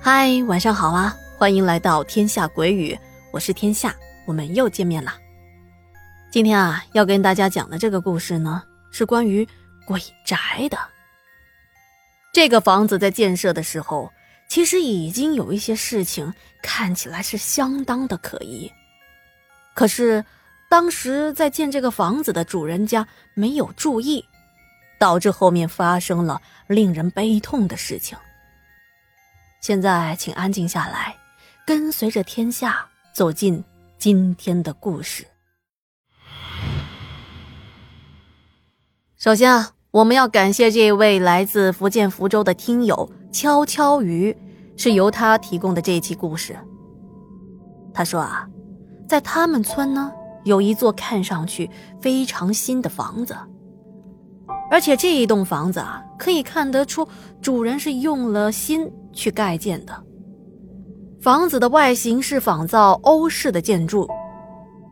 嗨，晚上好啊！欢迎来到天下鬼语，我是天下，我们又见面了。今天啊，要跟大家讲的这个故事呢，是关于鬼宅的。这个房子在建设的时候，其实已经有一些事情看起来是相当的可疑。可是当时在建这个房子的主人家没有注意，导致后面发生了令人悲痛的事情。现在，请安静下来，跟随着天下走进今天的故事。首先啊，我们要感谢这位来自福建福州的听友悄悄鱼，是由他提供的这一期故事。他说啊，在他们村呢，有一座看上去非常新的房子，而且这一栋房子啊，可以看得出主人是用了心。去盖建的房子的外形是仿造欧式的建筑，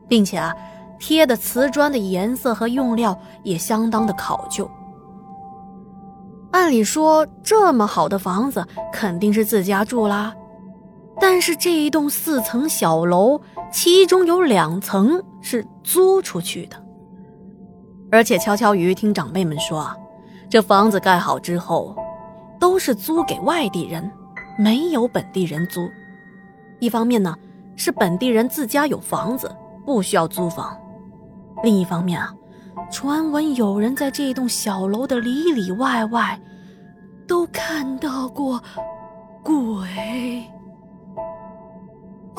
并且啊，贴的瓷砖的颜色和用料也相当的考究。按理说这么好的房子肯定是自家住啦，但是这一栋四层小楼，其中有两层是租出去的。而且悄悄鱼听长辈们说，这房子盖好之后。都是租给外地人，没有本地人租。一方面呢，是本地人自家有房子，不需要租房；另一方面啊，传闻有人在这栋小楼的里里外外都看到过鬼，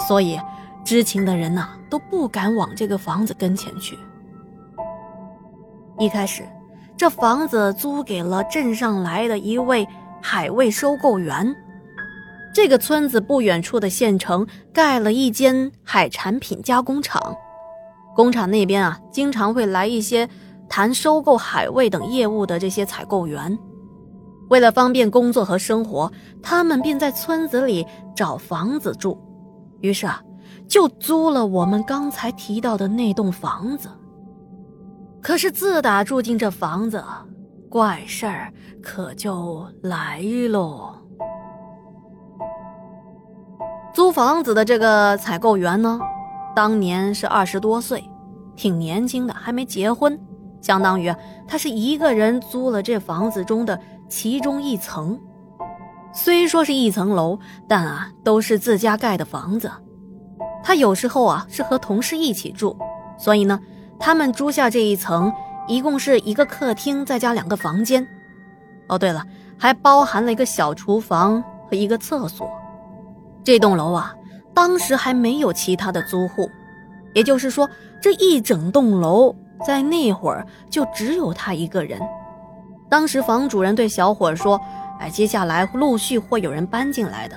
所以知情的人呐都不敢往这个房子跟前去。一开始，这房子租给了镇上来的一位。海味收购员，这个村子不远处的县城盖了一间海产品加工厂，工厂那边啊，经常会来一些谈收购海味等业务的这些采购员。为了方便工作和生活，他们便在村子里找房子住，于是啊，就租了我们刚才提到的那栋房子。可是自打住进这房子，怪事儿可就来喽。租房子的这个采购员呢，当年是二十多岁，挺年轻的，还没结婚，相当于他是一个人租了这房子中的其中一层。虽说是一层楼，但啊，都是自家盖的房子。他有时候啊是和同事一起住，所以呢，他们租下这一层。一共是一个客厅，再加两个房间。哦，对了，还包含了一个小厨房和一个厕所。这栋楼啊，当时还没有其他的租户，也就是说，这一整栋楼在那会儿就只有他一个人。当时房主人对小伙说：“哎，接下来陆续会有人搬进来的。”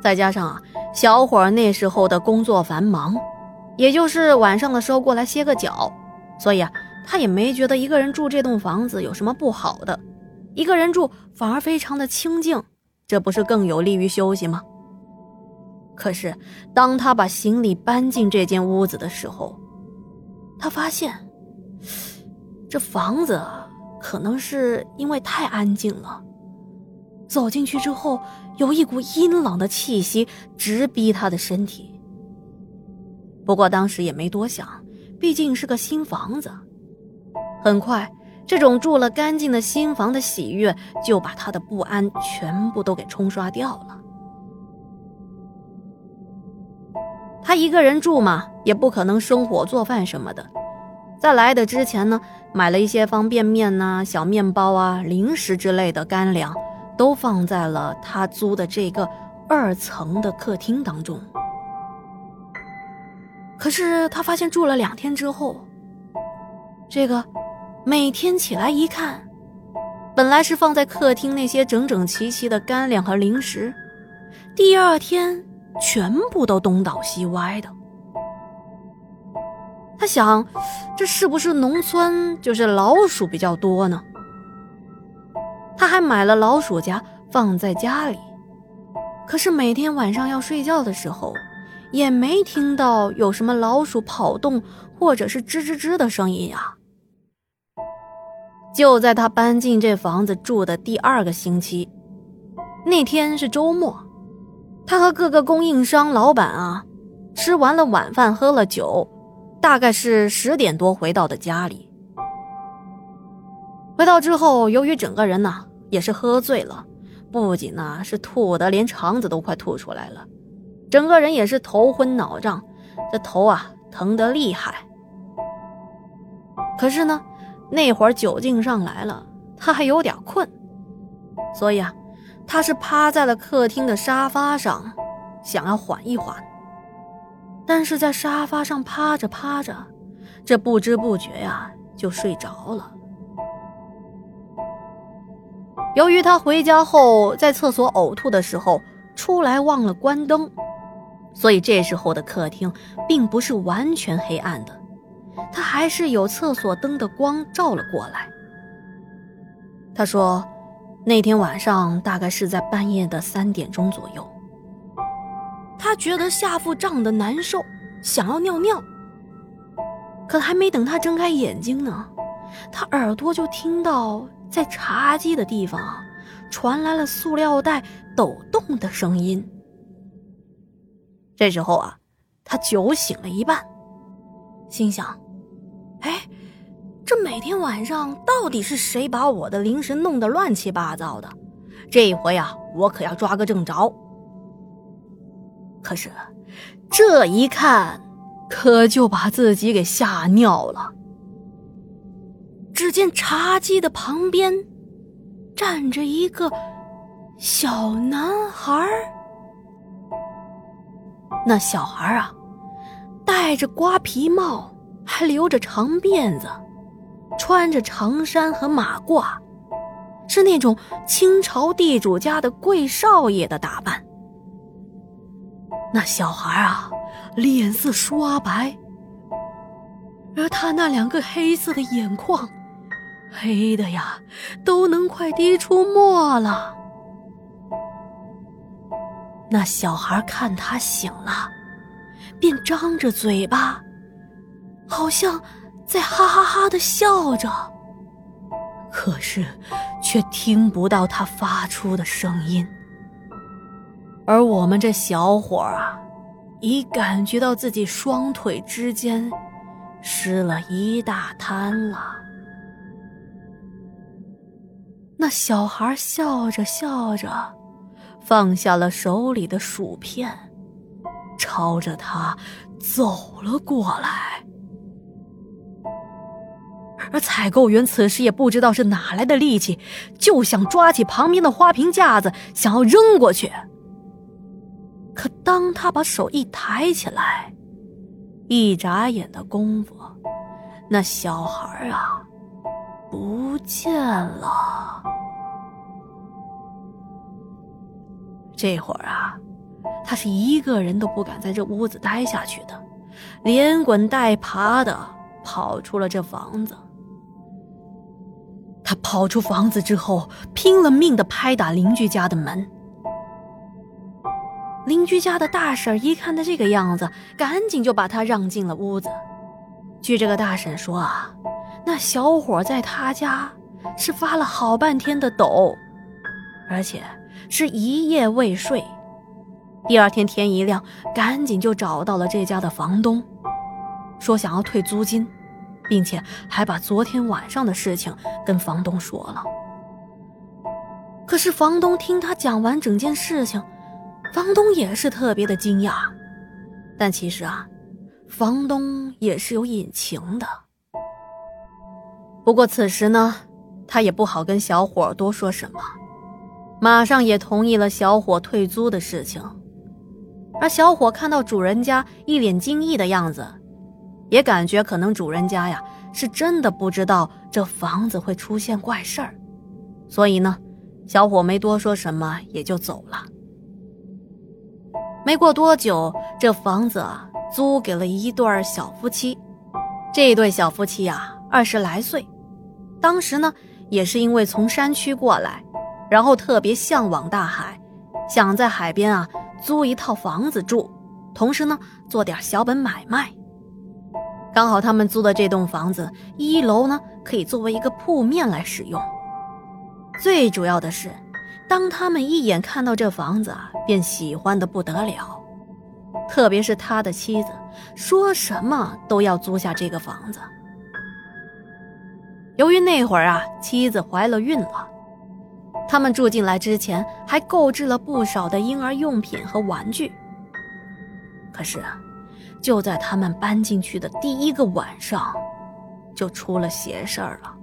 再加上啊，小伙那时候的工作繁忙，也就是晚上的时候过来歇个脚，所以啊。他也没觉得一个人住这栋房子有什么不好的，一个人住反而非常的清静，这不是更有利于休息吗？可是当他把行李搬进这间屋子的时候，他发现这房子可能是因为太安静了，走进去之后有一股阴冷的气息直逼他的身体。不过当时也没多想，毕竟是个新房子。很快，这种住了干净的新房的喜悦就把他的不安全部都给冲刷掉了。他一个人住嘛，也不可能生火做饭什么的。在来的之前呢，买了一些方便面呐、小面包啊、零食之类的干粮，都放在了他租的这个二层的客厅当中。可是他发现住了两天之后，这个。每天起来一看，本来是放在客厅那些整整齐齐的干粮和零食，第二天全部都东倒西歪的。他想，这是不是农村就是老鼠比较多呢？他还买了老鼠夹放在家里，可是每天晚上要睡觉的时候，也没听到有什么老鼠跑动或者是吱吱吱的声音呀。就在他搬进这房子住的第二个星期，那天是周末，他和各个供应商老板啊，吃完了晚饭，喝了酒，大概是十点多回到的家里。回到之后，由于整个人呢也是喝醉了，不仅呢是吐的连肠子都快吐出来了，整个人也是头昏脑胀，这头啊疼得厉害。可是呢。那会儿酒劲上来了，他还有点困，所以啊，他是趴在了客厅的沙发上，想要缓一缓。但是在沙发上趴着趴着，这不知不觉呀就睡着了。由于他回家后在厕所呕吐的时候出来忘了关灯，所以这时候的客厅并不是完全黑暗的。他还是有厕所灯的光照了过来。他说，那天晚上大概是在半夜的三点钟左右，他觉得下腹胀得难受，想要尿尿。可还没等他睁开眼睛呢，他耳朵就听到在茶几的地方传来了塑料袋抖动的声音。这时候啊，他酒醒了一半，心想。哎，这每天晚上到底是谁把我的零食弄得乱七八糟的？这一回啊，我可要抓个正着。可是，这一看，可就把自己给吓尿了。只见茶几的旁边站着一个小男孩那小孩啊，戴着瓜皮帽。还留着长辫子，穿着长衫和马褂，是那种清朝地主家的贵少爷的打扮。那小孩啊，脸色刷白，而他那两个黑色的眼眶，黑的呀，都能快滴出墨了。那小孩看他醒了，便张着嘴巴。好像在哈哈哈的笑着，可是却听不到他发出的声音。而我们这小伙啊，已感觉到自己双腿之间湿了一大滩了。那小孩笑着笑着，放下了手里的薯片，朝着他走了过来。而采购员此时也不知道是哪来的力气，就想抓起旁边的花瓶架子，想要扔过去。可当他把手一抬起来，一眨眼的功夫，那小孩啊，不见了。这会儿啊，他是一个人都不敢在这屋子待下去的，连滚带爬的跑出了这房子。他跑出房子之后，拼了命的拍打邻居家的门。邻居家的大婶一看他这个样子，赶紧就把他让进了屋子。据这个大婶说啊，那小伙在他家是发了好半天的抖，而且是一夜未睡。第二天天一亮，赶紧就找到了这家的房东，说想要退租金。并且还把昨天晚上的事情跟房东说了。可是房东听他讲完整件事情，房东也是特别的惊讶。但其实啊，房东也是有隐情的。不过此时呢，他也不好跟小伙多说什么，马上也同意了小伙退租的事情。而小伙看到主人家一脸惊异的样子。也感觉可能主人家呀是真的不知道这房子会出现怪事儿，所以呢，小伙没多说什么也就走了。没过多久，这房子啊租给了一对小夫妻。这对小夫妻呀二十来岁，当时呢也是因为从山区过来，然后特别向往大海，想在海边啊租一套房子住，同时呢做点小本买卖。刚好他们租的这栋房子一楼呢可以作为一个铺面来使用。最主要的是，当他们一眼看到这房子啊，便喜欢的不得了。特别是他的妻子，说什么都要租下这个房子。由于那会儿啊，妻子怀了孕了，他们住进来之前还购置了不少的婴儿用品和玩具。可是，就在他们搬进去的第一个晚上，就出了邪事儿了。